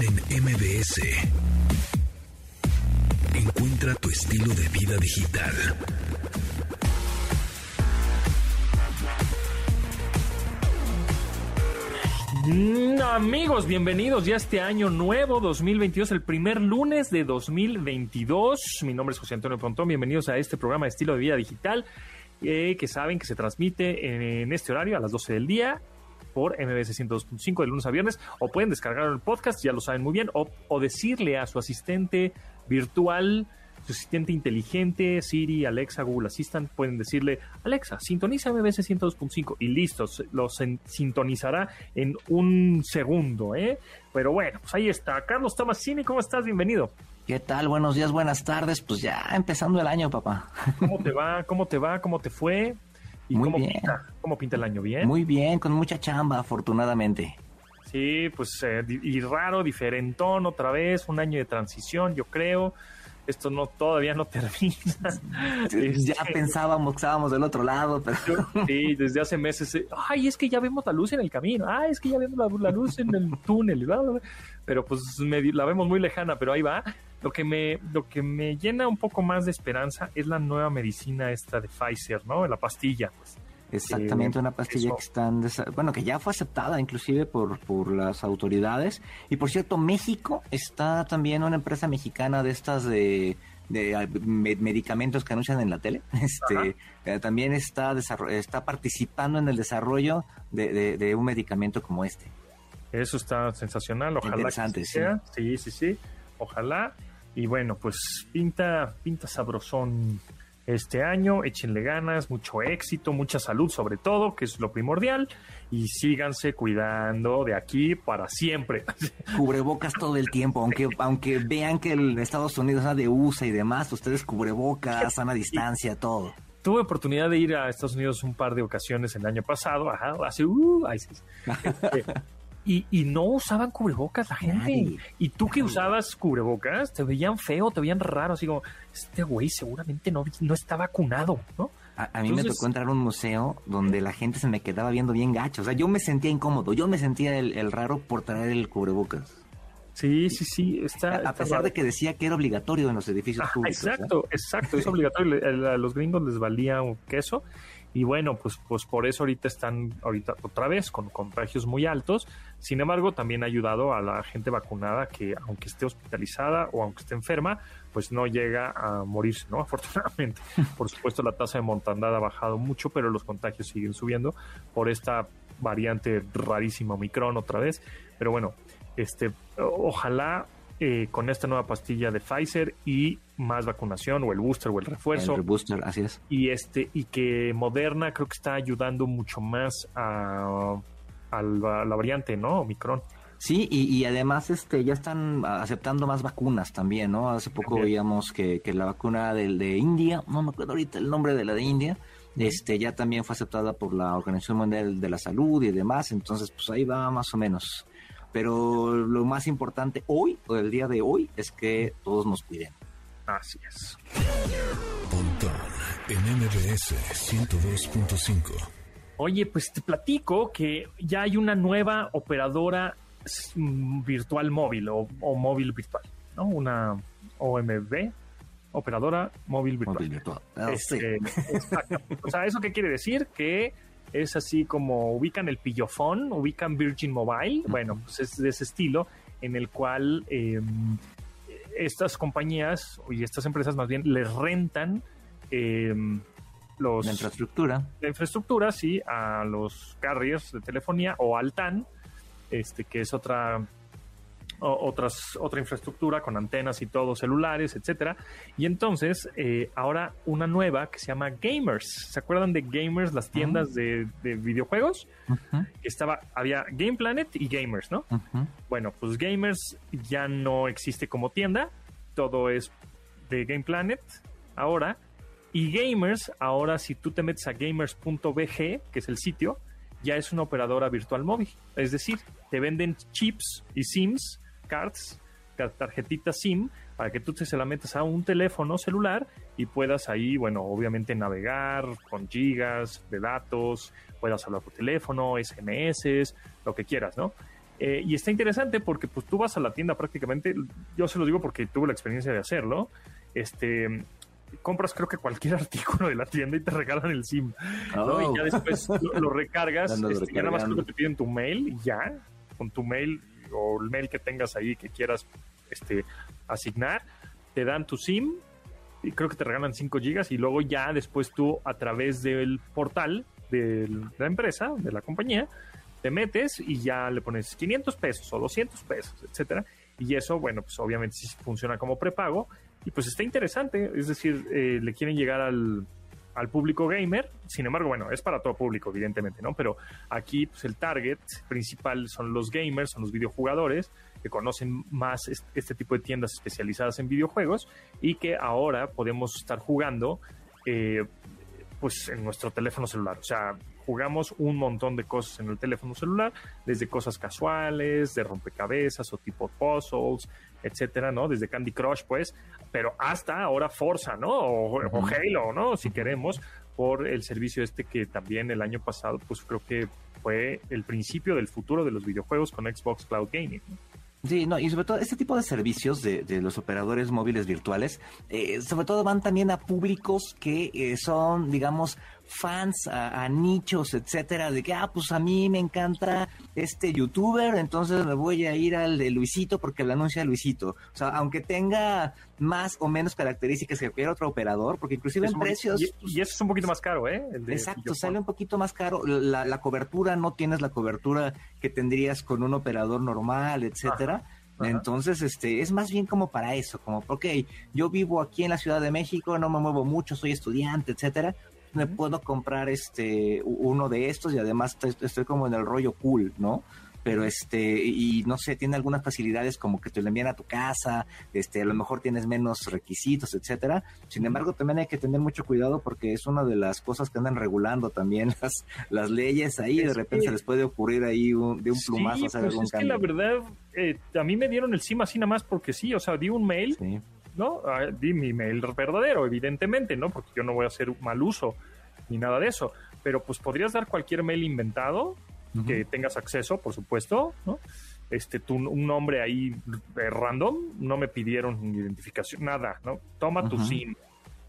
En MBS. Encuentra tu estilo de vida digital. Mm, amigos, bienvenidos ya a este año nuevo 2022, el primer lunes de 2022. Mi nombre es José Antonio Pontón, bienvenidos a este programa de estilo de vida digital eh, que saben que se transmite en, este horario a las 12 del día por MBS 102.5 de lunes a viernes o pueden descargar el podcast, ya lo saben muy bien, o, o decirle a su asistente virtual su asistente inteligente, Siri, Alexa, Google Assistant, pueden decirle, Alexa, sintoniza MBS 102.5 y listo, lo sintonizará en un segundo, ¿eh? Pero bueno, pues ahí está. Carlos Tomasini, ¿cómo estás? Bienvenido. ¿Qué tal? Buenos días, buenas tardes. Pues ya empezando el año, papá. ¿Cómo te va? ¿Cómo te va? ¿Cómo te fue? ¿Y Muy cómo bien. Pinta? ¿Cómo pinta el año? ¿Bien? Muy bien, con mucha chamba, afortunadamente. Sí, pues eh, y raro, diferentón otra vez, un año de transición, yo creo esto no todavía no termina. ya este, pensábamos que estábamos del otro lado, pero... Sí, desde hace meses, eh, ay, es que ya vemos la luz en el camino, ay, es que ya vemos la, luz en el túnel, pero pues la vemos muy lejana, pero ahí va. Lo que, me, lo que me llena un poco más de esperanza es la nueva medicina esta de Pfizer, ¿no? La pastilla, pues. Exactamente, una pastilla que están, bueno, que ya fue aceptada inclusive por, por las autoridades. Y por cierto, México está también una empresa mexicana de estas de, de medicamentos que anuncian en la tele. Este, eh, también está, está participando en el desarrollo de, de, un medicamento como este. Eso está sensacional, ojalá. Interesante, sea. sí. Sí, sí, ojalá. Y bueno, pues pinta, pinta sabrosón este año. Échenle ganas, mucho éxito, mucha salud sobre todo, que es lo primordial. Y síganse cuidando de aquí para siempre. Cubrebocas todo el tiempo, aunque, aunque vean que el Estados Unidos es de USA y demás, ustedes cubrebocas, sana distancia, todo. Tuve oportunidad de ir a Estados Unidos un par de ocasiones el año pasado, ajá, hace, uh, sí. Este, y, no usaban cubrebocas la gente. Y tú que usabas cubrebocas, te veían feo, te veían raro, así como, este güey seguramente no, no está vacunado, ¿no? A, mí me tocó entrar a un museo donde la gente se me quedaba viendo bien gacho. O sea, yo me sentía incómodo, yo me sentía el, raro por traer el cubrebocas. Sí, sí, sí. Está, a, pesar de que decía que era obligatorio en los edificios públicos. Exacto, exacto, es obligatorio. A los gringos les valía un queso y bueno, pues, pues por eso ahorita están ahorita otra vez con contagios muy altos. Sin embargo, también ha ayudado a la gente vacunada que aunque esté hospitalizada o aunque esté enferma, pues no llega a morirse, ¿no? Afortunadamente. Por supuesto, la tasa de mortandad ha bajado mucho, pero los contagios siguen subiendo por esta variante rarísima Omicron otra vez. Pero bueno, este, ojalá eh, con esta nueva pastilla de Pfizer y más vacunación o el booster o el refuerzo. El booster, así es. Y este y que Moderna creo que está ayudando mucho más a, la, variante, ¿no? Omicron. Sí, y, además este ya están aceptando más vacunas también, ¿no? Hace poco veíamos que, la vacuna del de India, no me acuerdo ahorita el nombre de la de India, este ya también fue aceptada por la Organización Mundial de la Salud y demás, entonces pues ahí va más o menos pero lo más importante hoy, o el día de hoy, es que todos nos cuiden. Así es. en MBS 102.5. Oye, pues te platico que ya hay una nueva operadora mm, virtual móvil o, móvil virtual, ¿no? Una OMB, operadora móvil virtual. Móvil virtual. Ah, este, o sea, ¿eso qué quiere decir? Que es así como ubican el pillofón, ubican Virgin Mobile, bueno, pues es de ese estilo, en el cual em, estas compañías y estas empresas más bien les rentan em, los, la infraestructura. La infraestructura, sí, a los carriers de telefonía o al TAN, este, que es otra otras, otra infraestructura con antenas y todo, celulares, etcétera. Y entonces, eh, ahora una nueva que se llama Gamers. ¿Se acuerdan de Gamers, las tiendas de, videojuegos? Estaba, había Game Planet y Gamers, ¿no? Bueno, pues Gamers ya no existe como tienda, todo es de Game Planet ahora. Y Gamers, ahora si tú te metes a gamers.bg, que es el sitio, ya es una operadora virtual móvil. Es decir, te venden chips y SIMs cards, tarjetita SIM, para que tú te se la metas a un teléfono celular y puedas ahí, bueno, obviamente navegar con gigas de datos, puedas hablar por teléfono, SMS, lo que quieras, ¿no? Eh, y está interesante porque pues tú vas a la tienda prácticamente, yo se lo digo porque tuve la experiencia de hacerlo, este, compras creo que cualquier artículo de la tienda y te regalan el SIM, ¿no? Y Oh. ya después lo, lo recargas, este, ya nada más creo que te piden tu mail y ya, con tu mail o el mail que tengas ahí que quieras este, asignar, te dan tu SIM y creo que te regalan 5 gigas y luego ya después tú a través del portal de la empresa, de la compañía, te metes y ya le pones 500 pesos o 200 pesos, etcétera. Y eso, bueno, pues obviamente sí funciona como prepago y pues está interesante, es decir, eh, le quieren llegar al, al público gamer, sin embargo, bueno, es para todo público, evidentemente, ¿no? Pero aquí, pues el target principal son los gamers, son los videojugadores, que conocen más est- este tipo de tiendas especializadas en videojuegos y que ahora podemos estar jugando eh, pues en nuestro teléfono celular. O sea, jugamos un montón de cosas en el teléfono celular, desde cosas casuales, de rompecabezas o tipo puzzles, etcétera, ¿no? Desde Candy Crush, pues, pero hasta ahora Forza, ¿no? O, o Halo, ¿no? Si queremos, por el servicio este que también el año pasado, pues creo que fue el principio del futuro de los videojuegos con Xbox Cloud Gaming. Sí, no, y sobre todo este tipo de servicios de, de los operadores móviles virtuales, eh, sobre todo van también a públicos que eh, son, digamos, fans a, a nichos, etcétera, de que, ah, pues a mí me encanta este youtuber, entonces me voy a ir al de Luisito porque lo anuncia Luisito. O sea, aunque tenga más o menos características que cualquier otro operador, porque inclusive Es en precios... y, y eso es un poquito más caro, ¿eh? El de Exacto, sale un poquito más caro. La, la cobertura no tienes la cobertura que tendrías con un operador normal, etcétera. ajá. Entonces, este, es más bien como para eso, como, ok, yo vivo aquí en la Ciudad de México, no me muevo mucho, soy estudiante, etcétera. Me puedo comprar este uno de estos y además estoy, como en el rollo cool, ¿no? Pero este, y no sé, tiene algunas facilidades como que te lo envían a tu casa, este, a lo mejor tienes menos requisitos, etcétera. Sin embargo, también hay que tener mucho cuidado porque es una de las cosas que andan regulando también las, las leyes ahí. De repente que- se les puede ocurrir ahí un- de un Sí, plumazo hacer pues algún es que la verdad, eh, a mí me dieron el SIM así nada más porque sí, o sea, di un mail, Sí. ¿No? Ah, di mi mail verdadero, evidentemente, ¿no? Porque yo no voy a hacer mal uso ni nada de eso. Pero pues podrías dar cualquier mail inventado que tengas acceso, por supuesto, ¿no? Este, tu, un nombre ahí eh, random, no me pidieron identificación, nada, ¿no? Toma tu. SIM.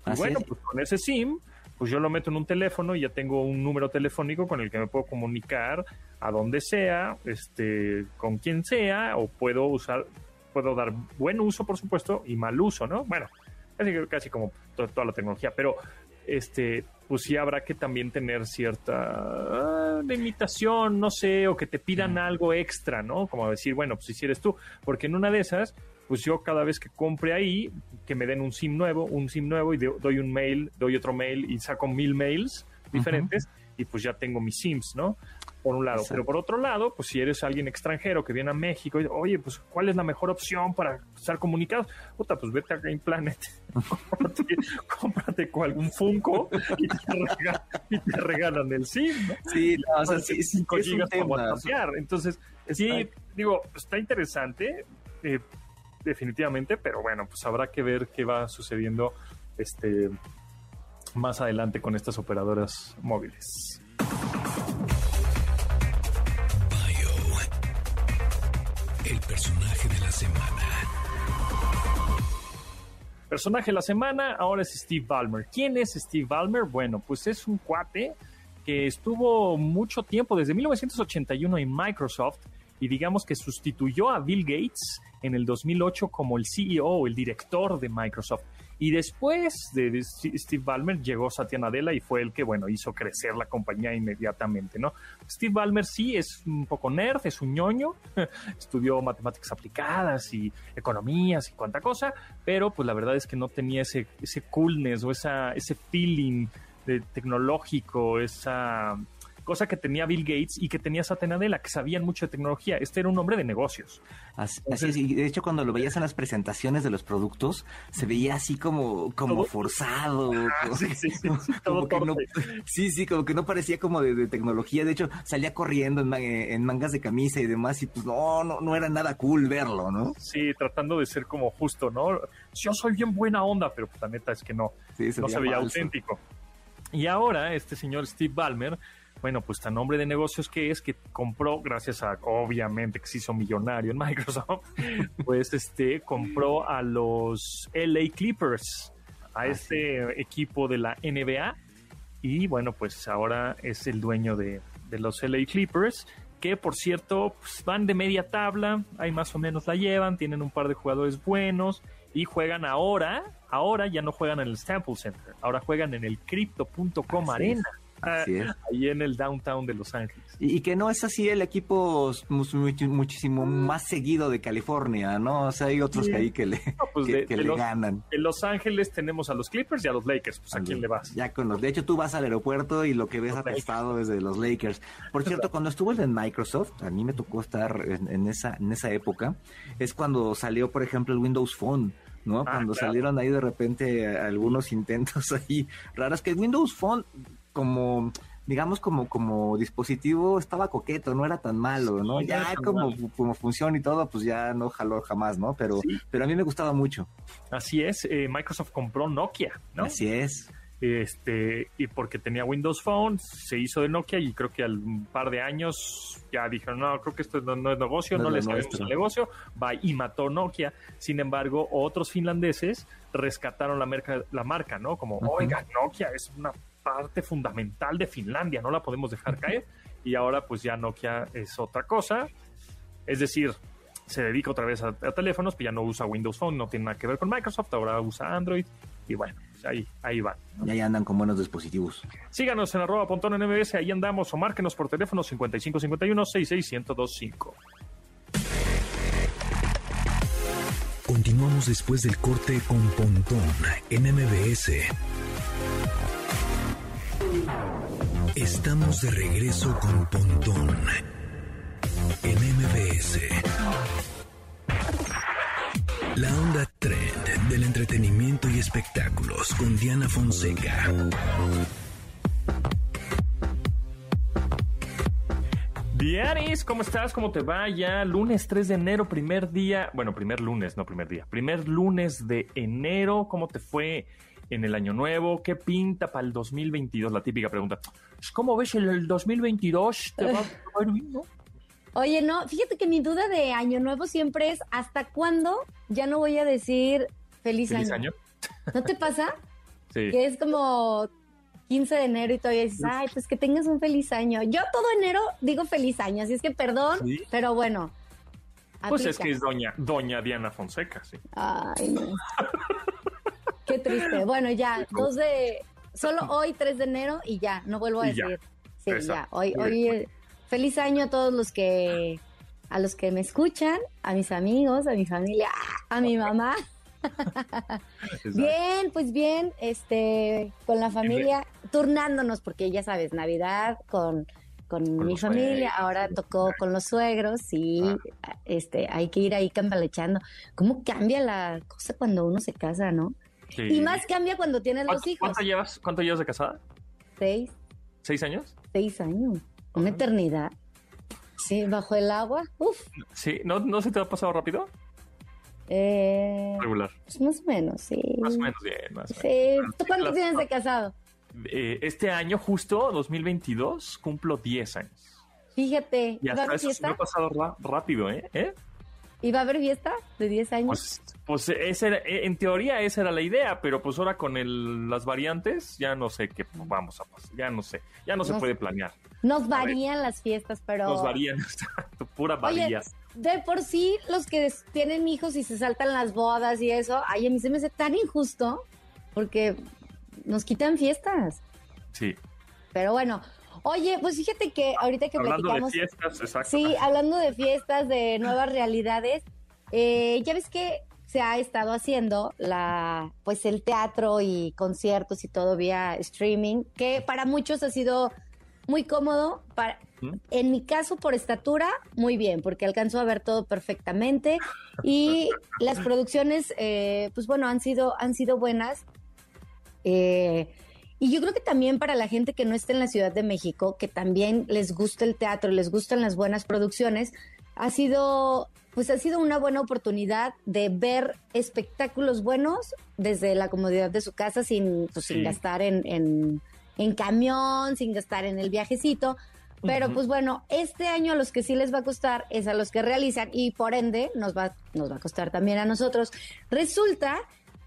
Y bueno, es. pues con ese SIM, pues yo lo meto en un teléfono y ya tengo un número telefónico con el que me puedo comunicar a donde sea, este, con quien sea, o puedo usar, puedo dar buen uso, por supuesto, y mal uso, ¿no? Bueno, casi, casi como to- toda la tecnología, pero este, pues sí habrá que también tener cierta ah, limitación, no sé, o que te pidan algo extra, ¿no? Como decir, bueno, pues si eres tú, porque en una de esas, pues yo cada vez que compre ahí, que me den un SIM nuevo, un SIM nuevo y doy un mail, doy otro mail y saco mil mails diferentes y pues ya tengo mis SIMs, ¿no? Por un lado. Exacto. Pero por otro lado, pues si eres alguien extranjero que viene a México y oye, pues ¿cuál es la mejor opción para estar comunicados? Puta, pues vete a Game Planet, cómprate, cómprate con algún Funko y te, regalan, y te regalan el SIM, ¿no? Sí, no, o sea, sí, sí, es un para. Entonces, sí, digo, está interesante, eh, definitivamente, pero bueno, pues habrá que ver qué va sucediendo este más adelante con estas operadoras móviles. Bio. El personaje de la semana. Personaje de la semana, ahora es Steve Ballmer. ¿Quién es Steve Ballmer? Bueno, pues es un cuate que estuvo mucho tiempo, desde 1981 en Microsoft, y digamos que sustituyó a Bill Gates en el 2008 como el CEO el director de Microsoft. Y después de Steve Ballmer llegó Satya Nadella y fue el que, bueno, hizo crecer la compañía inmediatamente, ¿no? Steve Ballmer sí es un poco nerd, es un ñoño, estudió matemáticas aplicadas y economías y cuánta cosa, pero pues la verdad es que no tenía ese, ese coolness o esa, ese feeling de tecnológico, esa cosa que tenía Bill Gates y que tenía Satya Nadella, que sabían mucho de tecnología. Este era un hombre de negocios. Así, así es, y de hecho cuando lo veías en las presentaciones de los productos, se veía así como, como Todo- forzado. como- sí, sí, como todo que no- torpe. sí, sí, como que no parecía como de, de tecnología. De hecho, salía corriendo en, ma- en mangas de camisa y demás, y pues no, no, no era nada cool verlo, ¿no? Sí, tratando de ser como justo, ¿no? Yo soy bien buena onda, pero pues, la neta es que no. Sí, no se veía falso. auténtico. Y ahora este señor Steve Ballmer, Bueno, pues tan hombre de negocios que es que compró, gracias a, obviamente, que se hizo millonario en Microsoft, pues este, compró a los LA Clippers, a este equipo de la NBA, y bueno, pues ahora es el dueño de, de los LA Clippers, que por cierto pues, van de media tabla, ahí más o menos la llevan, tienen un par de jugadores buenos y juegan ahora, ahora ya no juegan en el Staples Center, ahora juegan en el Crypto.com Arena. Ahí en el downtown de Los Ángeles. Y, que no es así el equipo muchísimo más seguido de California, ¿no? O sea, hay otros que ahí que le, pues ganan. En Los Ángeles tenemos a los Clippers y a los Lakers, pues a, quién le vas. Ya con los, de hecho, tú vas al aeropuerto y lo que ves atestado es de los Lakers. Por cierto, cuando estuve en Microsoft, a mí me tocó estar en, esa, en esa época, es cuando salió, por ejemplo, el Windows Phone. ¿no? Ah, cuando salieron ahí de repente algunos intentos ahí raros, que el Windows Phone como digamos como como dispositivo estaba coqueto, no era tan malo, ¿no? ya como, como función y todo, pues ya no jaló jamás, ¿no? Pero pero a mí me gustaba mucho. Así es, eh, Microsoft compró Nokia, ¿no? Así es. Este, y porque tenía Windows Phone, se hizo de Nokia y creo que al par de años ya dijeron, no, creo que esto no, es negocio, no, les sabemos el negocio, va y mató Nokia. Sin embargo, otros finlandeses rescataron la marca, la marca ¿no? Como, oiga, Nokia es una parte fundamental de Finlandia, no la podemos dejar caer. Y ahora pues ya Nokia es otra cosa. Es decir, se dedica otra vez a, teléfonos, pero ya no usa Windows Phone, no tiene nada que ver con Microsoft, ahora usa Android. Y bueno, pues ahí, ahí va. Y ahí andan con buenos dispositivos. Síganos en arroba pontón en MBS, ahí andamos, o márquenos por teléfono 5551 66125. Continuamos después del corte con Pontón en MBS. Estamos de regreso con Pontón en MBS. La onda trend del entretenimiento y espectáculos con Diana Fonseca. Diaris, ¿cómo estás? ¿Cómo te va? Ya lunes 3 de enero, primer día, bueno, primer lunes, no primer día, primer lunes de enero, ¿cómo te fue en el año nuevo? ¿Qué pinta para el 2022? La típica pregunta. Pues, ¿Cómo ves el 2022? ¿Te va a no? Oye, no, fíjate que mi duda de año nuevo siempre es ¿hasta cuándo ya no voy a decir feliz, ¿Feliz año? ¿No te pasa? sí. Que es como 15 de enero y todavía dices, ay, pues que tengas un feliz año. Yo todo enero digo feliz año, así es que perdón, pero bueno. Pues es que es doña, doña Diana Fonseca, sí. Ay, no. Qué triste. Bueno, ya, dos de. Solo hoy, 3 de enero, y ya, no vuelvo a decir. Sí, ya. Hoy, hoy, feliz año a todos los que. A los que me escuchan, a mis amigos, a mi familia, a mi mamá. bien, pues bien, este, con la familia, turnándonos, porque ya sabes, Navidad con, con, mi familia, ahora tocó con los suegros y ah. este, hay que ir ahí cambalechando. ¿Cómo cambia la cosa cuando uno se casa, no? Y más cambia cuando tienes los hijos. ¿Cuánto llevas, cuánto llevas de casada? Seis. ¿Seis años? Seis años. Una eternidad. Sí, bajo el agua. Uf. Sí, ¿no, ¿no se te ha pasado rápido? Eh, Regular. Pues más o menos, sí. Más o menos bien. Más sí. ¿Tú cuántos tienes de casado? Eh, este año, justo 2022, cumplo 10 años. Fíjate. Y hasta eso se me ha pasado rápido, ¿eh? ¿eh? ¿Y va a haber fiesta de 10 años? Pues, pues eh, en teoría esa era la idea, pero pues ahora con el, las variantes ya no sé qué vamos a pasar, ya no sé, ya no se puede planear. Nos varían las fiestas, pero... Nos varían, pura varía. de por sí los que tienen hijos y se saltan las bodas y eso, ay, a mí se me hace tan injusto porque nos quitan fiestas. Sí. Pero bueno, Oye, pues fíjate que ahorita que hablando de fiestas, exacto. Sí, hablando de fiestas, de nuevas realidades, eh, ya ves que se ha estado haciendo la, pues el teatro y conciertos y todo vía streaming, que para muchos ha sido muy cómodo. Para, en mi caso, por estatura, muy bien, porque alcanzo a ver todo perfectamente y las producciones, eh, pues bueno, han sido, han sido buenas. Eh, y yo creo que también para la gente que no está en la Ciudad de México, que también les gusta el teatro, les gustan las buenas producciones, ha sido, pues ha sido una buena oportunidad de ver espectáculos buenos desde la comodidad de su casa sin, pues, sin gastar en, en camión, sin gastar en el viajecito. Pero pues bueno, este año a los que sí les va a costar es a los que realizan y por ende nos va, nos va a costar también a nosotros. Resulta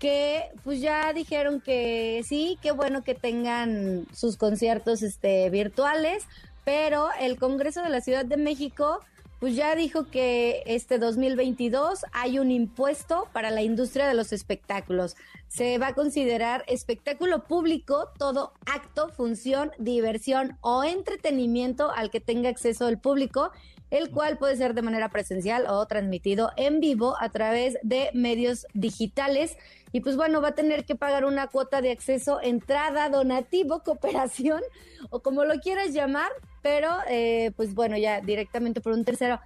que pues ya dijeron que sí, qué bueno que tengan sus conciertos este virtuales, pero el Congreso de la Ciudad de México pues ya dijo que este 2022 hay un impuesto para la industria de los espectáculos. Se va a considerar espectáculo público todo acto, función, diversión o entretenimiento al que tenga acceso el público, el cual puede ser de manera presencial o transmitido en vivo a través de medios digitales. Y pues bueno, va a tener que pagar una cuota de acceso, entrada, donativo, cooperación o como lo quieras llamar, pero eh, pues bueno, ya directamente por un tercero,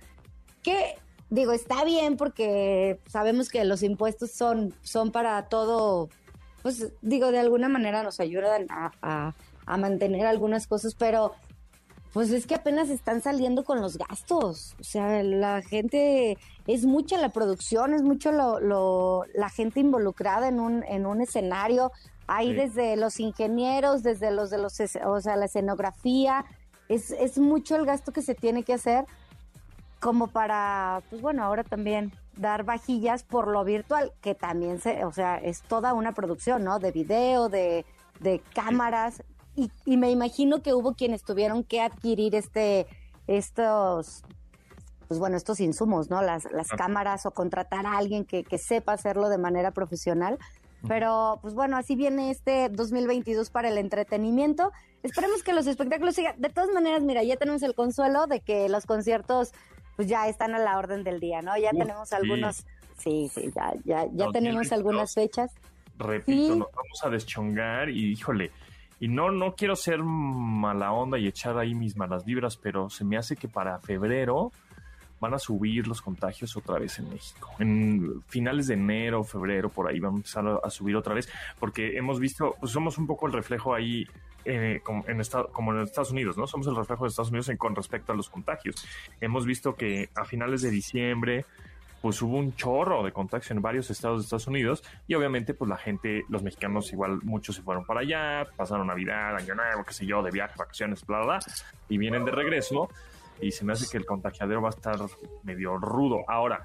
que digo, está bien porque sabemos que los impuestos son, son para todo, pues digo, de alguna manera nos ayudan a, a, mantener algunas cosas, pero pues es que apenas están saliendo con los gastos. O sea, la gente, es mucha la producción, es mucho lo, lo, la gente involucrada en un, en un escenario. Hay desde los ingenieros, desde los de los, o sea, la escenografía, es, es mucho el gasto que se tiene que hacer como para, pues bueno, ahora también dar vajillas por lo virtual, que también se, o sea, es toda una producción, ¿no? De video, de, de cámaras, y, y, me imagino que hubo quienes tuvieron que adquirir este, estos, pues bueno, estos insumos, ¿no? Las, las cámaras o contratar a alguien que, que sepa hacerlo de manera profesional. Pero, pues bueno, así viene este 2022 para el entretenimiento. Esperemos que los espectáculos sigan. De todas maneras, mira, ya tenemos el consuelo de que los conciertos, pues ya están a la orden del día, ¿no? Ya tenemos algunos. Sí, sí, ya, ya, ya tenemos algunas fechas. Repito, nos vamos a deschongar y, híjole, y no, no quiero ser mala onda y echar ahí mis malas vibras, pero se me hace que para febrero van a subir los contagios otra vez en México. En finales de enero, febrero, por ahí van a empezar a, subir otra vez, porque hemos visto, pues somos un poco el reflejo ahí eh, como, en como en Estados Unidos, ¿no? Somos el reflejo de Estados Unidos en, con respecto a los contagios. Hemos visto que a finales de diciembre, pues hubo un chorro de contagios en varios estados de Estados Unidos y obviamente pues la gente, los mexicanos igual muchos se fueron para allá, pasaron Navidad, Año Nuevo, qué sé yo, de viaje, vacaciones, bla, bla, bla, y vienen de regreso y se me hace que el contagiadero va a estar medio rudo. Ahora,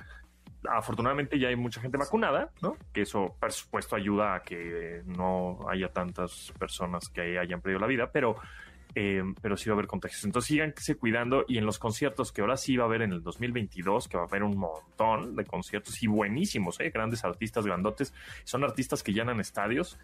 afortunadamente ya hay mucha gente vacunada, ¿no? Que eso, por supuesto, ayuda a que no haya tantas personas que hayan perdido la vida, pero, eh, pero sí va a haber contagios. Entonces síganse cuidando y en los conciertos que ahora sí va a haber en el 2022, que va a haber un montón de conciertos y buenísimos, ¿eh? Grandes artistas, grandotes, son artistas que llenan estadios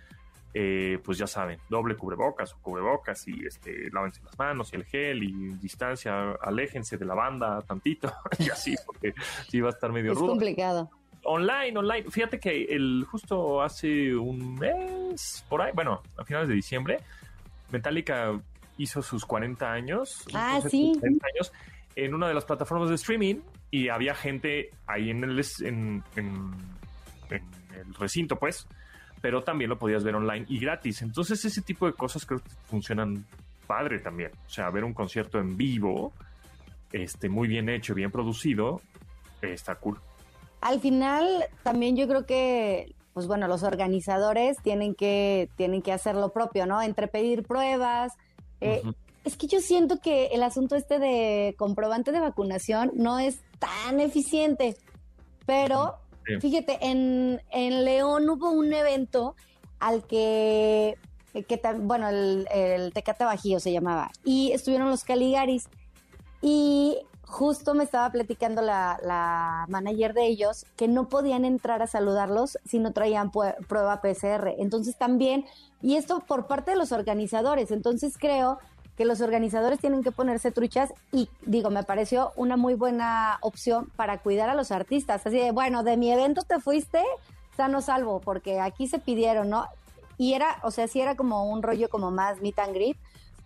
eh, pues ya saben, doble cubrebocas o cubrebocas y este, lávense las manos y el gel y distancia, aléjense de la banda tantito y así, porque sí va a estar medio es rudo. complicado. Online, online. Fíjate que el justo hace un mes, por ahí, bueno, a finales de diciembre, Metallica hizo sus 40 años. Ah, sí. 40 años en una de las plataformas de streaming y había gente ahí en el, en, en, en el recinto, pues, pero también lo podías ver online y gratis. Entonces ese tipo de cosas creo que funcionan padre también. O sea, ver un concierto en vivo, este, muy bien hecho, bien producido, está cool. Al final, también yo creo que, pues bueno, los organizadores tienen que, tienen que hacer lo propio, ¿no? Entre pedir pruebas. Eh, es que yo siento que el asunto este de comprobante de vacunación no es tan eficiente, pero Fíjate, en, en León hubo un evento al que, que bueno, el, el Tecate Bajío se llamaba, y estuvieron los Caligaris, y justo me estaba platicando la, manager de ellos que no podían entrar a saludarlos si no traían prueba PCR. Entonces también, y esto por parte de los organizadores, entonces creo que los organizadores tienen que ponerse truchas y digo, me pareció una muy buena opción para cuidar a los artistas. Así de, bueno, de mi evento te fuiste sano salvo, porque aquí se pidieron, ¿no? Y era, o sea, sí era como un rollo como más meet and greet,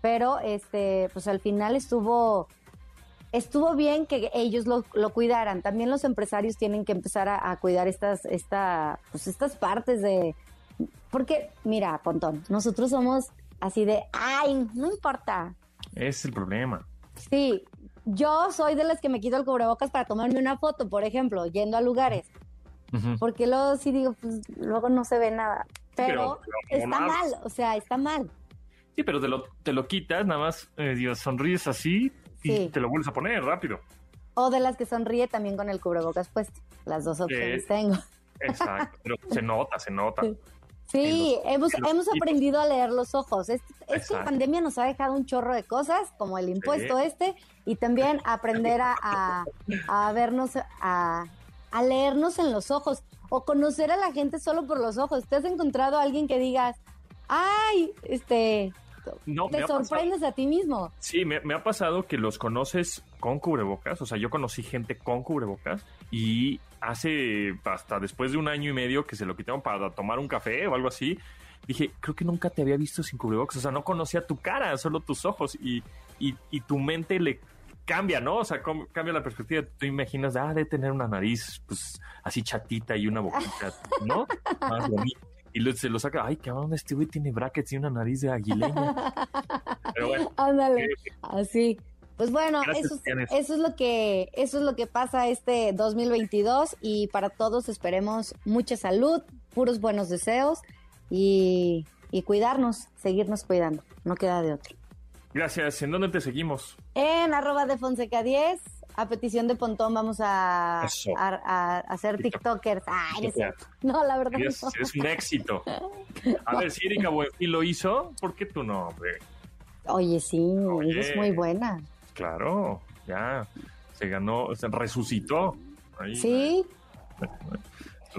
pero este, pues al final estuvo, estuvo bien que ellos lo, lo cuidaran. También los empresarios tienen que empezar a, a cuidar estas, esta, pues estas partes de, porque, mira, Pontón, nosotros somos así de, ay, no importa. Es el problema. Sí, yo soy de las que me quito el cubrebocas para tomarme una foto, por ejemplo, yendo a lugares. Porque luego sí digo, pues luego no se ve nada. Pero, está mal, o sea, está mal. Sí, pero te lo, te lo quitas, nada más eh, Dios, sonríes así y Sí. te lo vuelves a poner rápido. O de las que sonríe también con el cubrebocas puesto. Las dos opciones tengo. Exacto, pero se nota, se nota. Sí, los- hemos, hemos aprendido a leer los ojos. Es- Esta pandemia nos ha dejado un chorro de cosas, como el impuesto este, y también aprender a, a- a vernos, a, a leernos en los ojos, o conocer a la gente solo por los ojos. ¿Te has encontrado a alguien que digas, ay, este, No, te pasado- sorprendes a ti mismo? Sí, me, me ha pasado que los conoces con cubrebocas. O sea, yo conocí gente con cubrebocas y hace hasta después de un año y medio que se lo quitaron para tomar un café o algo así. Dije, creo que nunca te había visto sin cubrebocas. O sea, no conocía tu cara, solo tus ojos y, y, y tu mente le cambia, ¿no? O sea, cambia la perspectiva. Tú imaginas, ah, de tener una nariz, pues, así chatita y una boquita, ¿no? Más bonita. Y se lo saca, ay, cabrón, este güey tiene brackets y una nariz de aguileña. Pero bueno, Ándale, eh, así. Pues bueno, eso, eso es lo que eso es lo que pasa este 2022 y para todos esperemos mucha salud, puros buenos deseos y, y cuidarnos, seguirnos cuidando, no queda de otro. gracias. ¿En dónde te seguimos? En arroba de Fonseca 10, a petición de Pontón vamos a, hacer TikTok. tiktokers. Ay, no la verdad Es, no. es un éxito. A ver, si Erika Buenfil lo hizo, ¿por qué tú no, hombre? Oye, sí, Oye. ella es muy buena. Claro, ya se ganó, se resucitó. Ahí, Sí,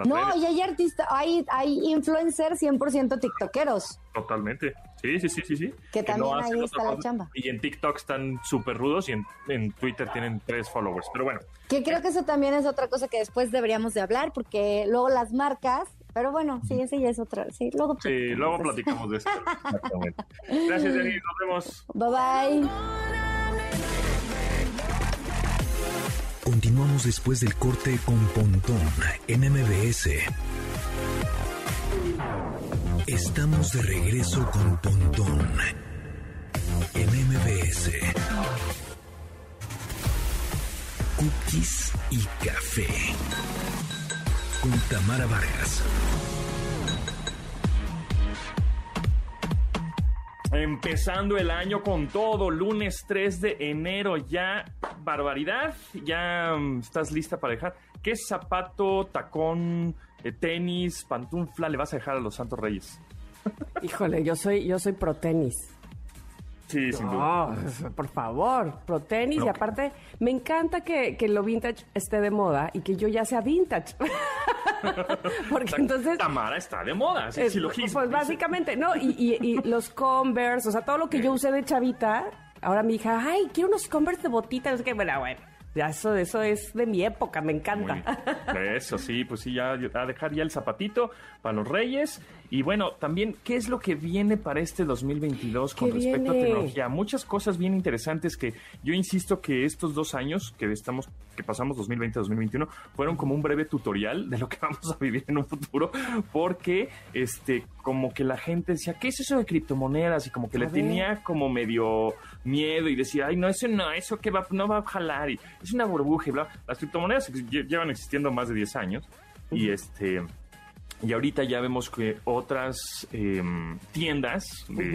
no, y hay artistas, hay, hay influencers 100% tiktokeros. totalmente. Sí, sí, sí, sí, sí. Que también no ahí está la chamba. Y en TikTok están súper rudos y en, en Twitter tienen tres followers. Pero bueno, Que creo que eso también es otra cosa que después deberíamos de hablar, porque luego las marcas, pero bueno, sí, ese ya es otra. Sí, luego sí, platicamos luego de eso. platicamos de esto. Exactamente. Gracias, Denis. Nos vemos. Bye bye. Continuamos después del corte con Pontón en MBS. Estamos de regreso con Pontón en MBS. Cookies y café. Con Tamara Vargas. Empezando el año con todo, lunes 3 de enero, ya barbaridad, ya mm, estás lista para dejar. ¿Qué zapato, tacón, eh, tenis, pantufla le vas a dejar a los Santos Reyes? Híjole, yo soy, yo soy pro tenis. Sí, sin duda. Por favor, pro tenis. No, y aparte, me encanta que, que lo vintage esté de moda y que yo ya sea vintage. Porque entonces. Tamara está de moda, es- sí, lo pues básicamente, ¿no? Y, y- y los Converse, o sea, todo lo que yo usé de chavita, ahora mi hija, ay, quiero unos Converse de botita, no sé qué, bueno, bueno. Ya eso, eso es de mi época, me encanta. Muy- Eso sí, pues sí, ya a dejar ya el zapatito para los Reyes. Y bueno, también, ¿qué es lo que viene para este 2022 con ¿Qué respecto a tecnología? Muchas cosas bien interesantes que yo insisto que estos dos años que estamos, que pasamos 2020-2021, fueron como un breve tutorial de lo que vamos a vivir en un futuro, porque este, como que la gente decía, ¿qué es eso de criptomonedas? Y como que A le ver. tenía como medio miedo y decía, ay, no, eso no, eso que va, no va a jalar, y es una burbuja y bla. Las criptomonedas lle- llevan existiendo más de 10 años y este... Y ahorita ya vemos que otras em, tiendas de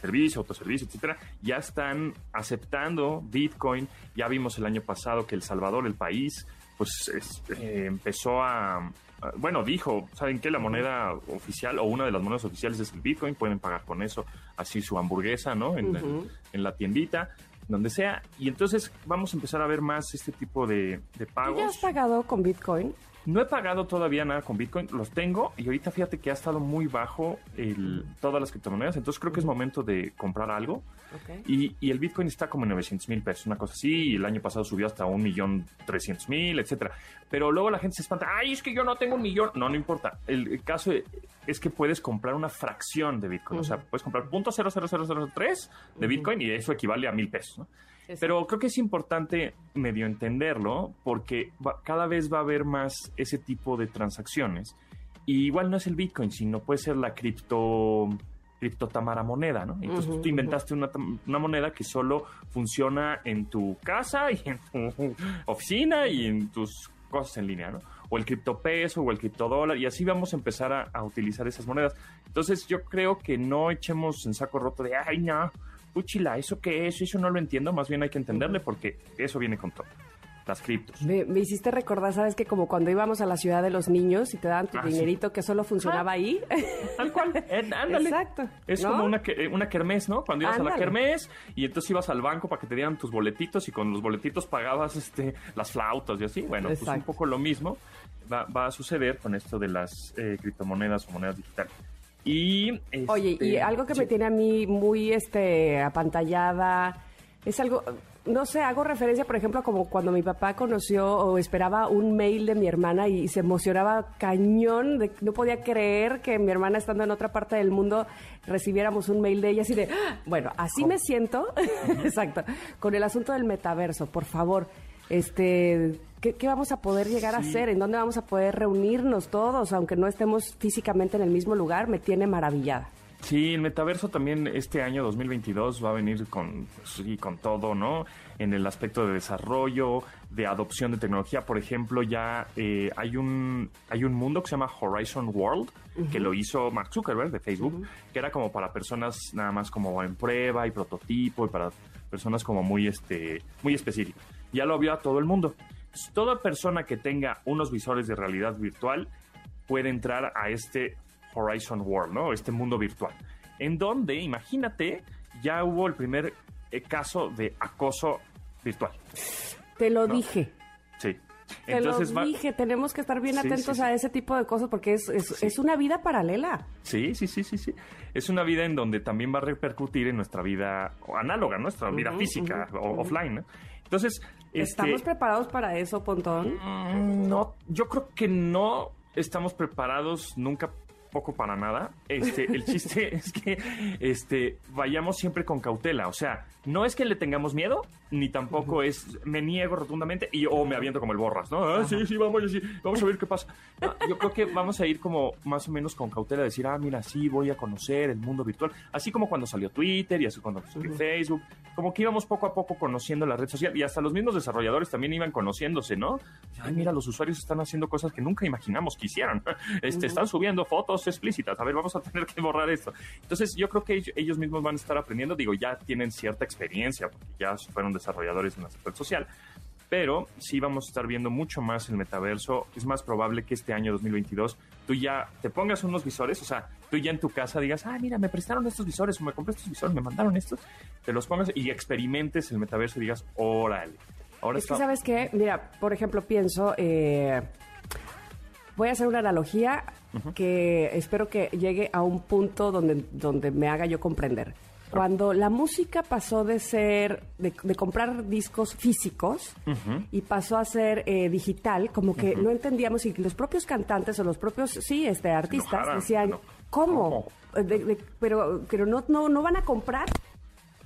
servicio, autoservicio, etcétera, ya están aceptando Bitcoin. Ya vimos el año pasado que El Salvador, el país, pues es- eh, empezó a, bueno, dijo, ¿saben qué? La moneda oficial o una de las monedas oficiales es el Bitcoin, pueden pagar con eso, así su hamburguesa, ¿no? En, la- Ujú. en la tiendita, donde sea. Y entonces vamos a empezar a ver más este tipo de, de ¿Tú pagos. ya has pagado con Bitcoin? No he pagado todavía nada con Bitcoin, los tengo y ahorita fíjate que ha estado muy bajo el, todas las criptomonedas, entonces creo que es momento de comprar algo y, y el Bitcoin está como en 900 mil pesos, una cosa así, y el año pasado subió hasta un millón trescientos mil, etcétera. Pero luego la gente se espanta, ay, es que yo no tengo un millón. No, no importa. El, el caso es que puedes comprar una fracción de Bitcoin, o sea, puedes comprar punto .00003 de Bitcoin y eso equivale a mil pesos, ¿no? Exacto. Pero creo que es importante medio entenderlo porque va- cada vez va a haber más ese tipo de transacciones. Y igual no es el Bitcoin, sino puede ser la cripto criptotamara moneda, ¿no? Entonces Ujú, tú inventaste una, una moneda que solo funciona en tu casa y en tu oficina y en tus cosas en línea, ¿no? O el criptopeso o el criptodólar, y así vamos a empezar a, a utilizar esas monedas. Entonces, yo creo que no echemos en saco roto de, ay, no, puchila, ¿eso qué es? Eso no lo entiendo, más bien hay que entenderle porque eso viene con todo las criptos. Me, me hiciste recordar, ¿sabes? Que como cuando íbamos a la ciudad de los niños y te daban tu Ah, sí. dinerito que solo funcionaba ahí. Tal cual, eh, ándale. Exacto. Es ¿no? como una, eh, una kermés, ¿no? Cuando ibas a la kermés y entonces ibas al banco para que te dieran tus boletitos y con los boletitos pagabas este, las flautas y así. Bueno, pues un Exacto. poco lo mismo va, va a suceder con esto de las eh, criptomonedas o monedas digitales. Y, Oye, y este, algo que me tiene a mí muy este apantallada es algo no sé, hago referencia, por ejemplo, como cuando mi papá conoció o esperaba un mail de mi hermana y se emocionaba cañón, de, no podía creer que mi hermana estando en otra parte del mundo recibiéramos un mail de ella así de, ¡Ah! bueno, así me siento, exacto, con el asunto del metaverso, por favor, este, ¿qué, qué vamos a poder llegar a hacer? ¿En dónde vamos a poder reunirnos todos, aunque no estemos físicamente en el mismo lugar? Me tiene maravillada. Sí, el metaverso también este año 2022 va a venir con, pues, sí, con todo, ¿no? En el aspecto de desarrollo, de adopción de tecnología. Por ejemplo, ya eh, hay, un, hay un mundo que se llama Horizon World, que lo hizo Mark Zuckerberg de Facebook, que era como para personas nada más como en prueba y prototipo y para personas como muy, este, muy específicas. Ya lo vio a todo el mundo. Entonces, Toda persona que tenga unos visores de realidad virtual puede entrar a este Horizon World, ¿no? Este mundo virtual. En donde, imagínate, ya hubo el primer eh, caso de acoso virtual. Te lo No. dije. Sí. Te Entonces lo va- dije, tenemos que estar bien Sí, atentos sí, sí. a ese tipo de cosas porque es, es, una vida paralela. Sí, sí, sí, sí, sí. Es una vida en donde también va a repercutir en nuestra vida análoga, nuestra vida física o offline. ¿no? Entonces, este, ¿Estamos preparados para eso, Pontón? Mm, No, yo creo que no estamos preparados nunca poco para nada. Este, el chiste es que este, vayamos siempre con cautela. O sea, no es que le tengamos miedo, ni tampoco es me niego rotundamente y o me aviento como el borras, ¿no? Ah, sí, sí, vamos, sí, vamos a ver qué pasa. No, yo creo que vamos a ir como más o menos con cautela, decir, ah, mira, sí, voy a conocer el mundo virtual. Así como cuando salió Twitter y así cuando salió Facebook, como que íbamos poco a poco conociendo la red social y hasta los mismos desarrolladores también iban conociéndose, ¿no? Ay, mira, los usuarios están haciendo cosas que nunca imaginamos que hicieran. Este, Están subiendo fotos explícitas. A ver, vamos a tener que borrar esto. Entonces, yo creo que ellos, mismos van a estar aprendiendo. Digo, ya tienen cierta experiencia porque ya fueron desarrolladores en la red social. Pero sí vamos a estar viendo mucho más el metaverso. Es más probable que este año 2022 tú ya te pongas unos visores, o sea, tú ya en tu casa digas, ah, mira, me prestaron estos visores, o me compré estos visores, me mandaron estos, te los pongas y experimentes el metaverso y digas, órale. Ahora Es que, está- ¿sabes qué? Mira, por ejemplo, pienso, eh, voy a hacer una analogía que espero que llegue a un punto donde, donde me haga yo comprender. Cuando la música pasó de ser, de, de comprar discos físicos y pasó a ser eh, digital, como que no entendíamos y los propios cantantes o los propios, sí, este, artistas decían, no. ¿cómo? De- pero pero no, no, no van a comprar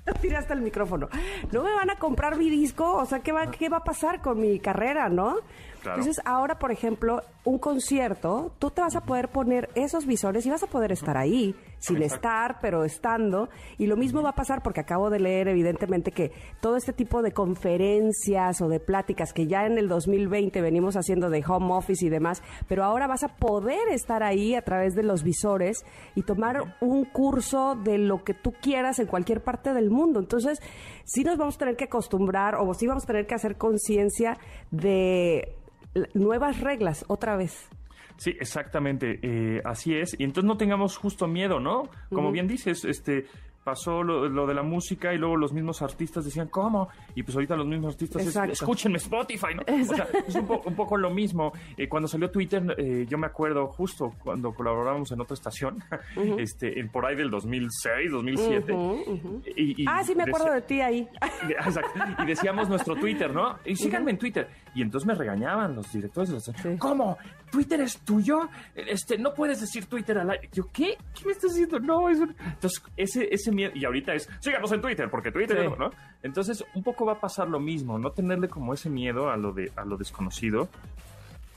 tiraste el micrófono. No me van a comprar mi disco, o sea, ¿qué va, qué va a pasar con mi carrera, no? Claro. Entonces, ahora, por ejemplo, un concierto, tú te vas a poder poner esos visores y vas a poder estar ahí, sin Exacto. estar, pero estando. Y lo mismo va a pasar porque acabo de leer, evidentemente, que todo este tipo de conferencias o de pláticas que ya en el 2020 venimos haciendo de home office y demás, pero ahora vas a poder estar ahí a través de los visores y tomar un curso de lo que tú quieras en cualquier parte del mundo. Entonces, sí nos vamos a tener que acostumbrar o sí vamos a tener que hacer conciencia de nuevas reglas otra vez. Sí, exactamente, eh, así es. Y entonces no tengamos justo miedo, ¿no? Como bien dices, este pasó lo, lo de la música y luego los mismos artistas decían, ¿cómo? Y pues ahorita los mismos artistas, es, escúchenme Spotify, ¿no? O sea, es un, po- un poco lo mismo. Eh, cuando salió Twitter, eh, yo me acuerdo justo cuando colaborábamos en otra estación, este, en por ahí del 2006, 2007. y, y ah, sí, me acuerdo de ti ahí. Exacto. Y decíamos nuestro Twitter, ¿no? Y síganme en Twitter. Y entonces me regañaban los directores de la estación. Sí. ¿Cómo? ¿Twitter es tuyo? Este, no puedes decir Twitter al aire. Yo, ¿qué? ¿Qué me estás diciendo? No, es un... Entonces, ese, ese miedo... Y ahorita es, síganos en Twitter, porque Twitter Sí. ¿no? Entonces, un poco va a pasar lo mismo. No tenerle como ese miedo a lo, de, a lo desconocido.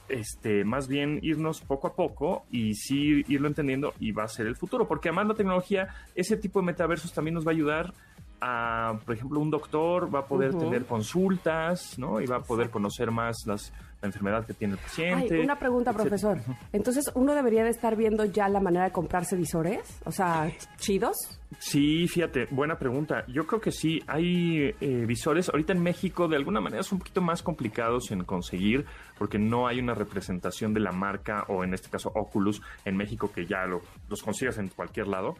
Este, más bien irnos poco a poco y sí irlo entendiendo y va a ser el futuro. Porque además la tecnología, ese tipo de metaversos también nos va a ayudar a, por ejemplo, un doctor va a poder tener consultas, ¿no? Y va a poder conocer más las, la enfermedad que tiene el paciente. Ay, una pregunta, etcétera. profesor. Entonces, ¿uno debería de estar viendo ya la manera de comprarse visores? O sea, chidos. Sí, fíjate, buena pregunta. Yo creo que sí, hay eh, visores. Ahorita en México, de alguna manera, son un poquito más complicados en conseguir, porque no hay una representación de la marca, o en este caso Oculus, en México, que ya lo- los consigas en cualquier lado.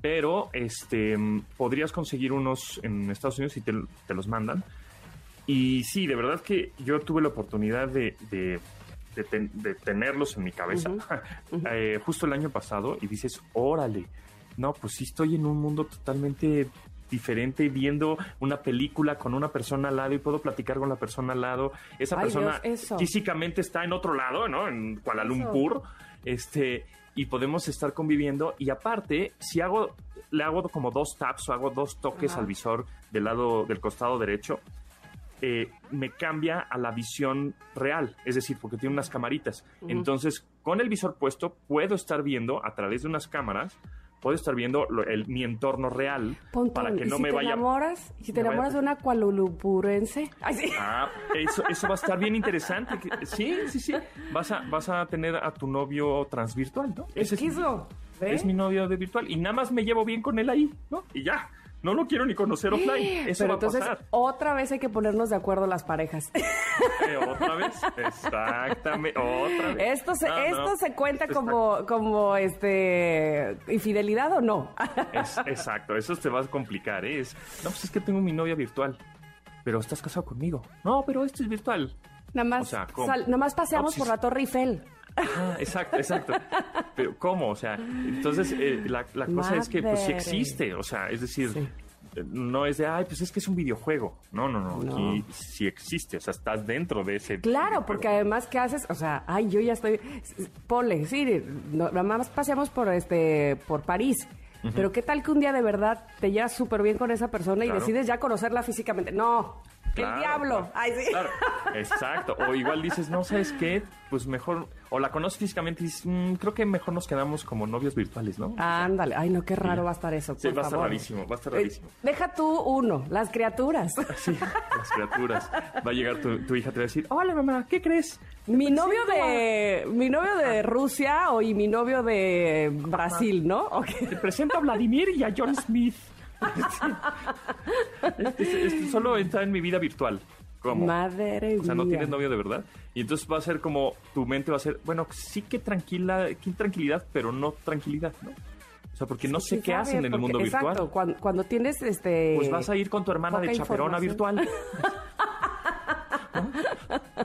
Pero este podrías conseguir unos en Estados Unidos y te, te los mandan. Y sí, de verdad que yo tuve la oportunidad de, de- de ten- de tenerlos en mi cabeza eh, justo el año pasado y dices, órale, no, pues sí estoy en un mundo totalmente diferente viendo una película con una persona al lado y puedo platicar con la persona al lado. Esa Ay, persona Dios, eso. físicamente está en otro lado, ¿no? En Kuala Eso. Lumpur. Este, y podemos estar conviviendo. Y aparte, si hago, le hago como dos taps o hago dos toques Ajá. al visor del lado, del costado derecho, eh, me cambia a la visión real, es decir, porque tiene unas camaritas. Entonces, con el visor puesto, puedo estar viendo a través de unas cámaras, puedo estar viendo lo- el- mi entorno real Pontón, para que ¿y no si me te vaya. enamoras, y si te enamoras de una cualulupurense. Ah, eso, eso va a estar bien interesante. Sí, sí, sí. Vas a, vas a tener a tu novio transvirtual, ¿no? Es Ese es mi novio de virtual y nada más me llevo bien con él ahí, ¿no? Y ya, no lo quiero ni conocer offline. Eso Pero va entonces, a pasar. otra vez hay que ponernos de acuerdo las parejas. Eh, ¿Otra vez? Exactamente, otra vez. ¿Esto se, No, no. esto se cuenta como, como este infidelidad o no? es- exacto, eso te va a complicar. ¿eh? Es, no, pues es que tengo mi novia virtual, pero estás casado conmigo. No, pero esto es virtual. Nada más, O sea, ¿cómo? sal- nada más paseamos No, pues, por la Torre Eiffel. Ah, exacto, exacto. Pero ¿cómo? O sea, entonces eh, la, la cosa es que pues sí existe, o sea, es decir, Sí. eh, no es de, ay, pues es que es un videojuego. No, no, no, No. aquí sí existe, o sea, estás dentro de ese Claro, porque además, ¿qué haces? O sea, ay, yo ya estoy. Ponle, sí, no- nada más paseamos por este, por París. Pero qué tal que un día de verdad te llevas súper bien con esa persona y Claro. decides ya conocerla físicamente. No, Claro, el diablo. claro. Ay, sí. Claro, exacto. O igual dices, no, ¿sabes qué? Pues mejor, o la conoces físicamente y dices, "Mm, creo que mejor nos quedamos como novios virtuales, ¿no? Ándale, ay no, qué raro va a estar eso. Sí, por va a estar rarísimo, va a estar Eh, rarísimo. deja tú uno, las criaturas. Sí, las criaturas. Va a llegar tu, tu hija, te va a decir, hola mamá, ¿qué crees? Mi novio de mi novio de Rusia o y mi novio de Brasil, ¿no? Ok. Te presento a Vladimir y a John Smith. Este- este- este solo está en mi vida virtual. ¿Cómo? Madre O sea, no tienes novio de verdad. Y entonces va a ser como, tu mente va a ser, bueno, sí que tranquila, que tranquilidad, pero no tranquilidad, ¿no? O sea, porque no sé Sí, qué sabe, hacen en el mundo exacto, virtual. Cuando, cuando tienes este. Pues vas a ir con tu hermana de chaperona virtual.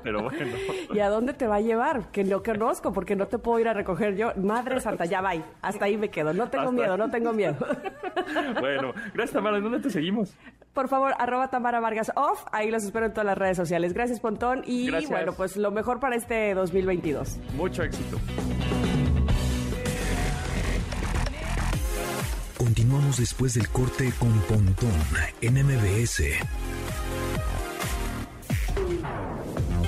Pero bueno. ¿Y a dónde te va a llevar? Que no conozco, porque no te puedo ir a recoger yo. Madre santa, ya va. Hasta ahí me quedo. No tengo Hasta- miedo, no tengo miedo. Bueno, gracias Tamara, ¿en dónde te seguimos? Por favor, arroba Tamara Vargas Off. Ahí los espero en todas las redes sociales. Gracias, Pontón. Y Gracias. bueno, pues lo mejor para este 2022. Mucho éxito. Continuamos después del corte con Pontón en MBS.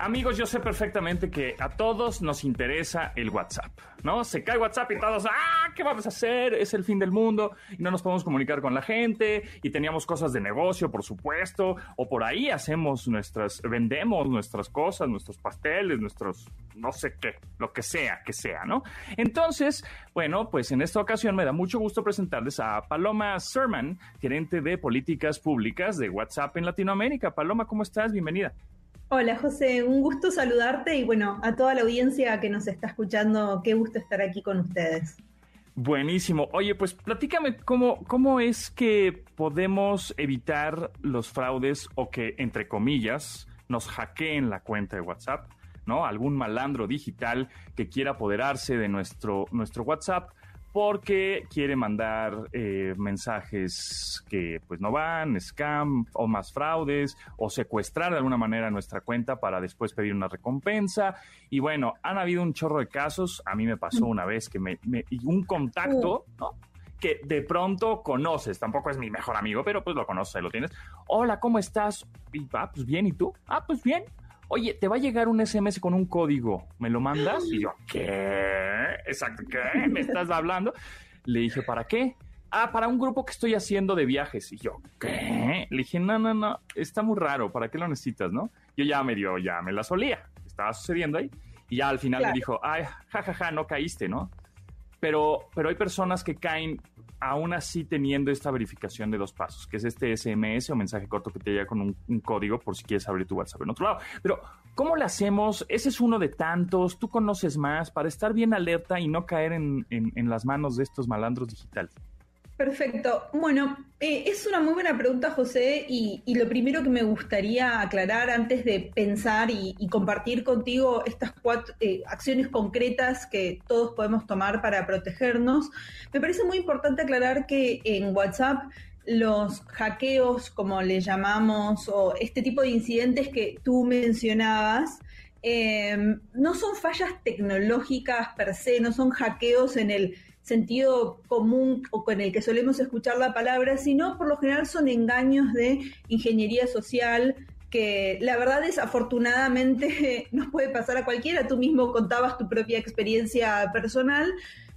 Amigos, yo sé perfectamente que a todos nos interesa el WhatsApp, ¿no? Se cae WhatsApp y todos, ¡ah! ¿Qué vamos a hacer? Es el fin del mundo y no nos podemos comunicar con la gente y teníamos cosas de negocio, por supuesto, o por ahí hacemos nuestras, vendemos nuestras cosas, nuestros pasteles, nuestros, no sé qué, lo que sea, que sea, ¿no? Entonces, bueno, pues en esta ocasión me da mucho gusto presentarles a Paloma Serman, gerente de políticas públicas de WhatsApp en Latinoamérica. Paloma, ¿cómo estás? Bienvenida. Hola José, un gusto saludarte y bueno, a toda la audiencia que nos está escuchando, qué gusto estar aquí con ustedes. Buenísimo. Oye, pues platícame cómo, cómo es que podemos evitar los fraudes o que, entre comillas, nos hackeen la cuenta de WhatsApp, ¿no? Algún malandro digital que quiera apoderarse de nuestro, nuestro WhatsApp porque quiere mandar eh, mensajes que pues no van, scam o más fraudes o secuestrar de alguna manera nuestra cuenta para después pedir una recompensa. Y bueno, han habido un chorro de casos. A mí me pasó una vez que me, me- y un contacto, ¿no? que de pronto conoces, tampoco es mi mejor amigo, pero pues lo conoces, lo tienes. Hola, ¿cómo estás? Y, ah, pues bien, ¿y tú? Ah, pues bien. Oye, te va a llegar un SMS con un código, ¿me lo mandas? Y yo, ¿qué? Exacto, ¿qué? ¿Me estás hablando? Le dije, ¿para qué? Ah, para un grupo que estoy haciendo de viajes. Y yo, ¿qué? Le dije, no, no, no, está muy raro, ¿para qué lo necesitas, no? Yo ya me dio, ya me la solía, estaba sucediendo ahí. Y ya al final me dijo, ay, jajaja, ja, ja, no caíste, ¿no? Pero, pero hay personas que caen aún así teniendo esta verificación de dos pasos, que es este SMS o mensaje corto que te llega con un, código por si quieres abrir tu WhatsApp en otro lado. Pero, ¿cómo lo hacemos? Ese es uno de tantos, tú conoces más, para estar bien alerta y no caer en, en las manos de estos malandros digitales. Perfecto. Bueno, eh, es una muy buena pregunta, José, y, lo primero que me gustaría aclarar antes de pensar y, compartir contigo estas cuatro eh, acciones concretas que todos podemos tomar para protegernos, me parece muy importante aclarar que en WhatsApp los hackeos, como le llamamos, o este tipo de incidentes que tú mencionabas, eh, no son fallas tecnológicas per se, no son hackeos en el sentido común o con el que solemos escuchar la palabra, sino por lo general son engaños de ingeniería social que la verdad desafortunadamente nos puede pasar a cualquiera. Tú mismo contabas tu propia experiencia personal,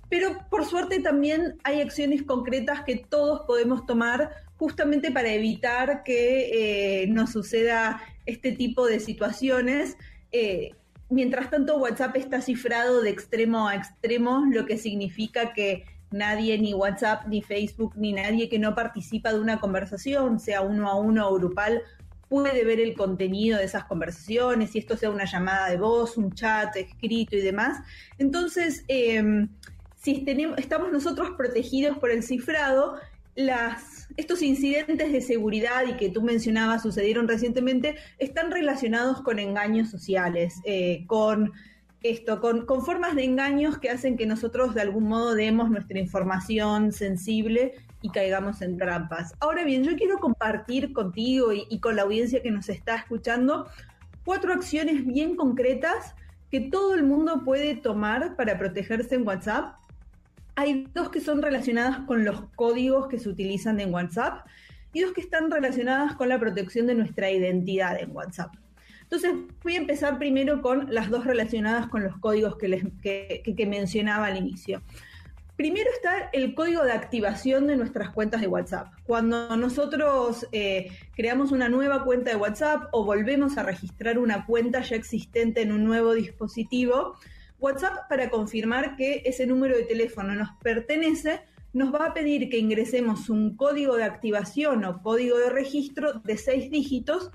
pero por suerte también hay acciones concretas que todos podemos tomar justamente para evitar que eh, nos suceda este tipo de situaciones. Eh, Mientras tanto, WhatsApp está cifrado de extremo a extremo, lo que significa que nadie, ni WhatsApp, ni Facebook, ni nadie que no participa de una conversación, sea uno a uno o grupal, puede ver el contenido de esas conversaciones, si esto sea una llamada de voz, un chat escrito y demás. Entonces, em, si tenemos, estamos nosotros protegidos por el cifrado, las, estos incidentes de seguridad y que tú mencionabas sucedieron recientemente están relacionados con engaños sociales, eh, con esto, con, formas de engaños que hacen que nosotros de algún modo demos nuestra información sensible y caigamos en trampas. Ahora bien, yo quiero compartir contigo y con la audiencia que nos está escuchando cuatro acciones bien concretas que todo el mundo puede tomar para protegerse en WhatsApp hay dos que son relacionadas con los códigos que se utilizan en WhatsApp y dos que están relacionadas con la protección de nuestra identidad en WhatsApp. Entonces, voy a empezar primero con las dos relacionadas con los códigos que, les, que, mencionaba al inicio. Primero está el código de activación de nuestras cuentas de WhatsApp. Cuando nosotros eh, creamos una nueva cuenta de WhatsApp o volvemos a registrar una cuenta ya existente en un nuevo dispositivo, WhatsApp para confirmar que ese número de teléfono nos pertenece, nos va a pedir que ingresemos un código de activación o código de registro de seis dígitos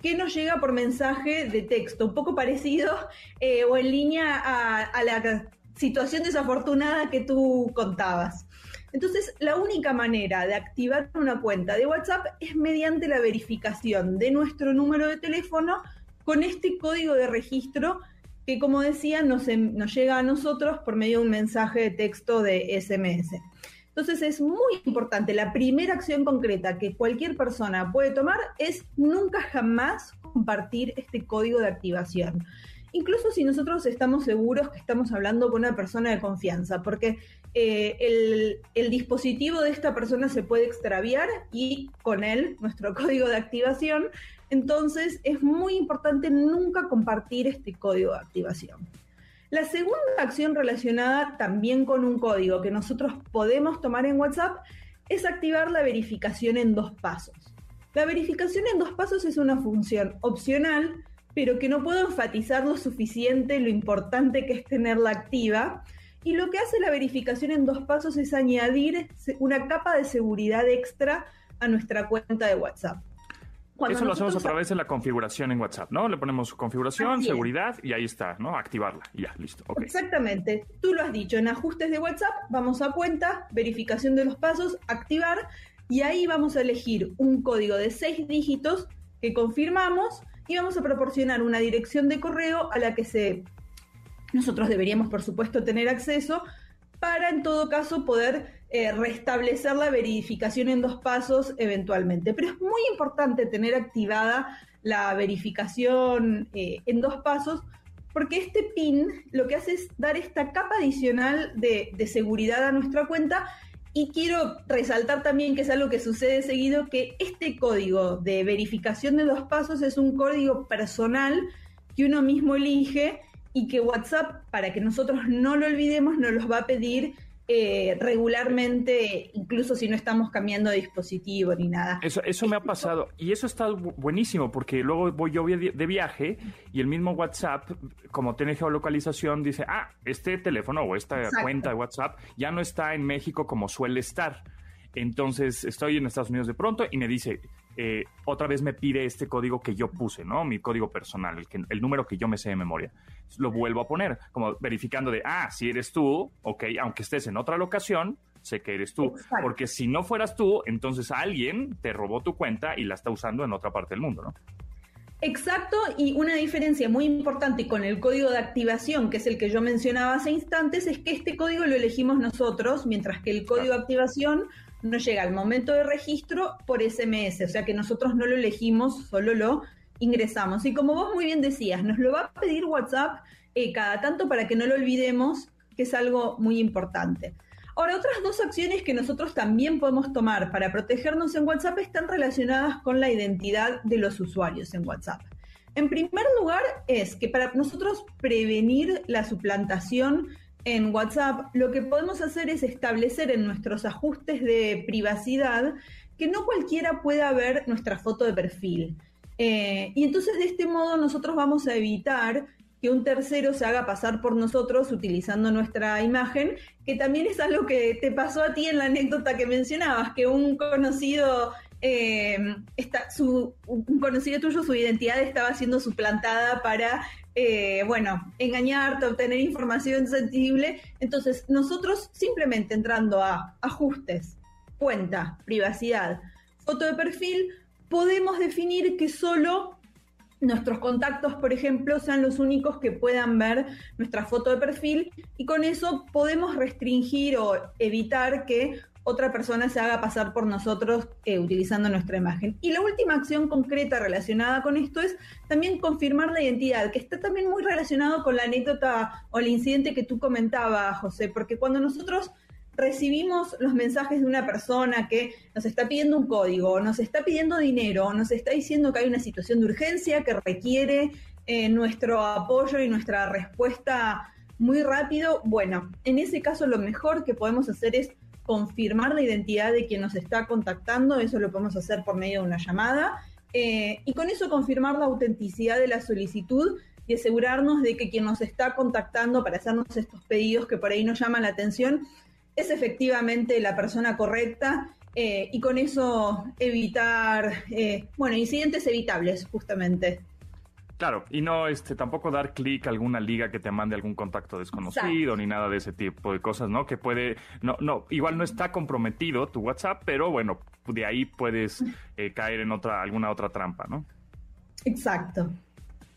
que nos llega por mensaje de texto, un poco parecido eh, o en línea a, la situación desafortunada que tú contabas. Entonces, la única manera de activar una cuenta de WhatsApp es mediante la verificación de nuestro número de teléfono con este código de registro que como decía nos, nos llega a nosotros por medio de un mensaje de texto de SMS. Entonces es muy importante, la primera acción concreta que cualquier persona puede tomar es nunca jamás compartir este código de activación. Incluso si nosotros estamos seguros que estamos hablando con una persona de confianza, porque eh, el, el, dispositivo de esta persona se puede extraviar y con él, nuestro código de activación, entonces es muy importante nunca compartir este código de activación. La segunda acción relacionada también con un código que nosotros podemos tomar en WhatsApp es activar la verificación en dos pasos. La verificación en dos pasos es una función opcional, pero que no puedo enfatizar lo suficiente lo importante que es tenerla activa. Y lo que hace la verificación en dos pasos es añadir una capa de seguridad extra a nuestra cuenta de WhatsApp. Eso lo hacemos a través de la configuración en WhatsApp, ¿no? Le ponemos configuración, seguridad y ahí está, ¿no? Activarla y ya, listo. Exactamente. Tú lo has dicho, en ajustes de WhatsApp vamos a cuenta, verificación de los pasos, activar y ahí vamos a elegir un código de seis dígitos que confirmamos y vamos a proporcionar una dirección de correo a la que se nosotros deberíamos, por supuesto, tener acceso para en todo caso poder eh, restablecer la verificación en dos pasos eventualmente. Pero es muy importante tener activada la verificación eh, en dos pasos porque este PIN lo que hace es dar esta capa adicional de, seguridad a nuestra cuenta y quiero resaltar también que es algo que sucede seguido, que este código de verificación de dos pasos es un código personal que uno mismo elige y que WhatsApp, para que nosotros no lo olvidemos, nos los va a pedir eh, regularmente, incluso si no estamos cambiando de dispositivo ni nada. Eso, eso me ha pasado y eso está buenísimo porque luego voy yo de viaje y el mismo WhatsApp, como tiene geolocalización, dice, ah, este teléfono o esta cuenta de WhatsApp ya no está en México como suele estar. Entonces estoy en Estados Unidos de pronto y me dice, eh, otra vez me pide este código que yo puse, ¿no? Mi código personal, el, que, el número que yo me sé de memoria. Lo vuelvo a poner, como verificando de, ah, si eres tú, ok, aunque estés en otra locación, sé que eres tú. Porque si no fueras tú, entonces alguien te robó tu cuenta y la está usando en otra parte del mundo, ¿no? Exacto, y una diferencia muy importante con el código de activación, que es el que yo mencionaba hace instantes, es que este código lo elegimos nosotros, mientras que el código de activación nos llega al momento de registro por SMS, o sea que nosotros no lo elegimos, solo lo ingresamos. Y como vos muy bien decías, nos lo va a pedir WhatsApp eh, cada tanto para que no lo olvidemos, que es algo muy importante. Ahora, otras dos acciones que nosotros también podemos tomar para protegernos en WhatsApp están relacionadas con la identidad de los usuarios en WhatsApp. En primer lugar, es que para nosotros prevenir la suplantación en WhatsApp, lo que podemos hacer es establecer en nuestros ajustes de privacidad que no cualquiera pueda ver nuestra foto de perfil. Eh, y entonces de este modo nosotros vamos a evitar que un tercero se haga pasar por nosotros utilizando nuestra imagen, que también es algo que te pasó a ti en la anécdota que mencionabas, que un conocido eh, su, un conocido tuyo, su identidad estaba siendo suplantada para eh, bueno, engañarte, obtener información sensible. Entonces, nosotros simplemente entrando a ajustes, cuenta, privacidad, foto de perfil, podemos definir que solo nuestros contactos, por ejemplo, sean los únicos que puedan ver nuestra foto de perfil y con eso podemos restringir o evitar que otra persona se haga pasar por nosotros eh, utilizando nuestra imagen. Y la última acción concreta relacionada con esto es también confirmar la identidad, que está también muy relacionado con la anécdota o el incidente que tú comentabas, José, porque cuando nosotros recibimos los mensajes de una persona que nos está pidiendo un código, nos está pidiendo dinero, nos está diciendo que hay una situación de urgencia que requiere eh, nuestro apoyo y nuestra respuesta muy rápido, bueno, en ese caso lo mejor que podemos hacer es confirmar la identidad de quien nos está contactando, eso lo podemos hacer por medio de una llamada, eh, y con eso confirmar la autenticidad de la solicitud y asegurarnos de que quien nos está contactando para hacernos estos pedidos que por ahí nos llaman la atención es efectivamente la persona correcta eh, y con eso evitar, eh, bueno, incidentes evitables justamente. Claro, y no este tampoco dar clic a alguna liga que te mande algún contacto desconocido ni nada de ese tipo de cosas, ¿no? Que puede, no, no, igual no está comprometido tu WhatsApp, pero bueno, de ahí puedes eh, caer en otra, alguna otra trampa, ¿no? Exacto.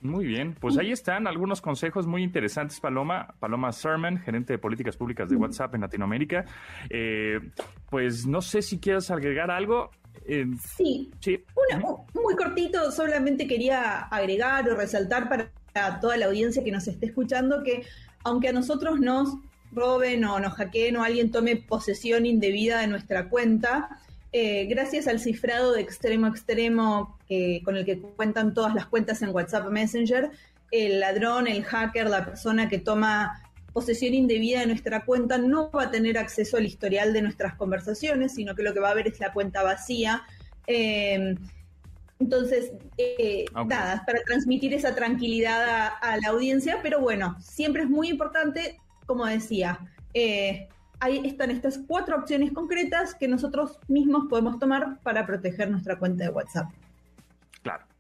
Muy bien, pues ahí están algunos consejos muy interesantes, Paloma. Paloma Sermon, gerente de políticas públicas de WhatsApp en Latinoamérica. Eh, pues no sé si quieres agregar algo. Sí, sí. muy cortito, solamente quería agregar o resaltar para toda la audiencia que nos esté escuchando que aunque a nosotros nos roben o nos hackeen o alguien tome posesión indebida de nuestra cuenta, eh, gracias al cifrado de extremo a extremo con el que cuentan todas las cuentas en WhatsApp Messenger, el ladrón, el hacker, la persona que toma posesión indebida de nuestra cuenta no va a tener acceso al historial de nuestras conversaciones, sino que lo que va a ver es la cuenta vacía. Eh, entonces, eh, nada, para transmitir esa tranquilidad a, la audiencia, pero bueno, siempre es muy importante, como decía, eh, ahí están estas cuatro opciones concretas que nosotros mismos podemos tomar para proteger nuestra cuenta de WhatsApp.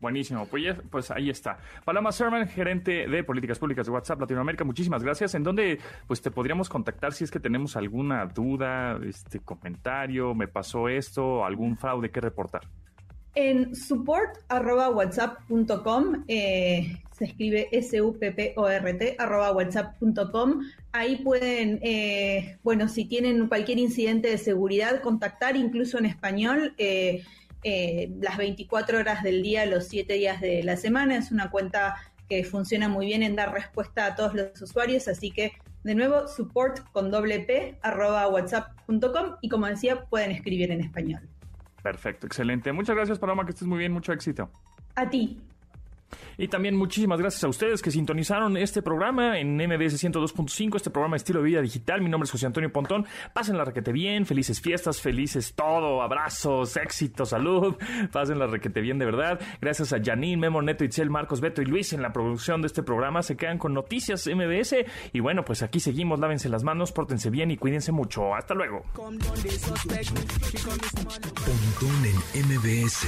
Buenísimo. Pues, pues ahí está. Paloma Serman, gerente de políticas públicas de WhatsApp Latinoamérica, muchísimas gracias. ¿En dónde pues te podríamos contactar si es que tenemos alguna duda, este comentario, me pasó esto, algún fraude que reportar? En support.whatsapp.com eh, se escribe S-U-P-P-O-R-T. Ahí pueden, eh, bueno, si tienen cualquier incidente de seguridad, contactar incluso en español. Eh, eh, las 24 horas del día, los 7 días de la semana. Es una cuenta que funciona muy bien en dar respuesta a todos los usuarios, así que De nuevo, support con doble p arroba whatsapp.com y como decía, pueden escribir en español. Perfecto, excelente. Muchas gracias, Paloma, que estés muy bien, mucho éxito. A ti. Y también muchísimas gracias a ustedes que sintonizaron este programa en MBS 102.5, este programa de estilo de vida digital. Mi nombre es José Antonio Pontón. Pasen la requete bien, felices fiestas, felices todo, abrazos, éxito, salud. Pasen la requete bien de verdad. Gracias a Janine, Memo, Neto, Itzel, Marcos, Beto y Luis en la producción de este programa. Se quedan con noticias MBS. Y bueno, pues aquí seguimos. Lávense las manos, pórtense bien y cuídense mucho. Hasta luego. Pontón en MBS.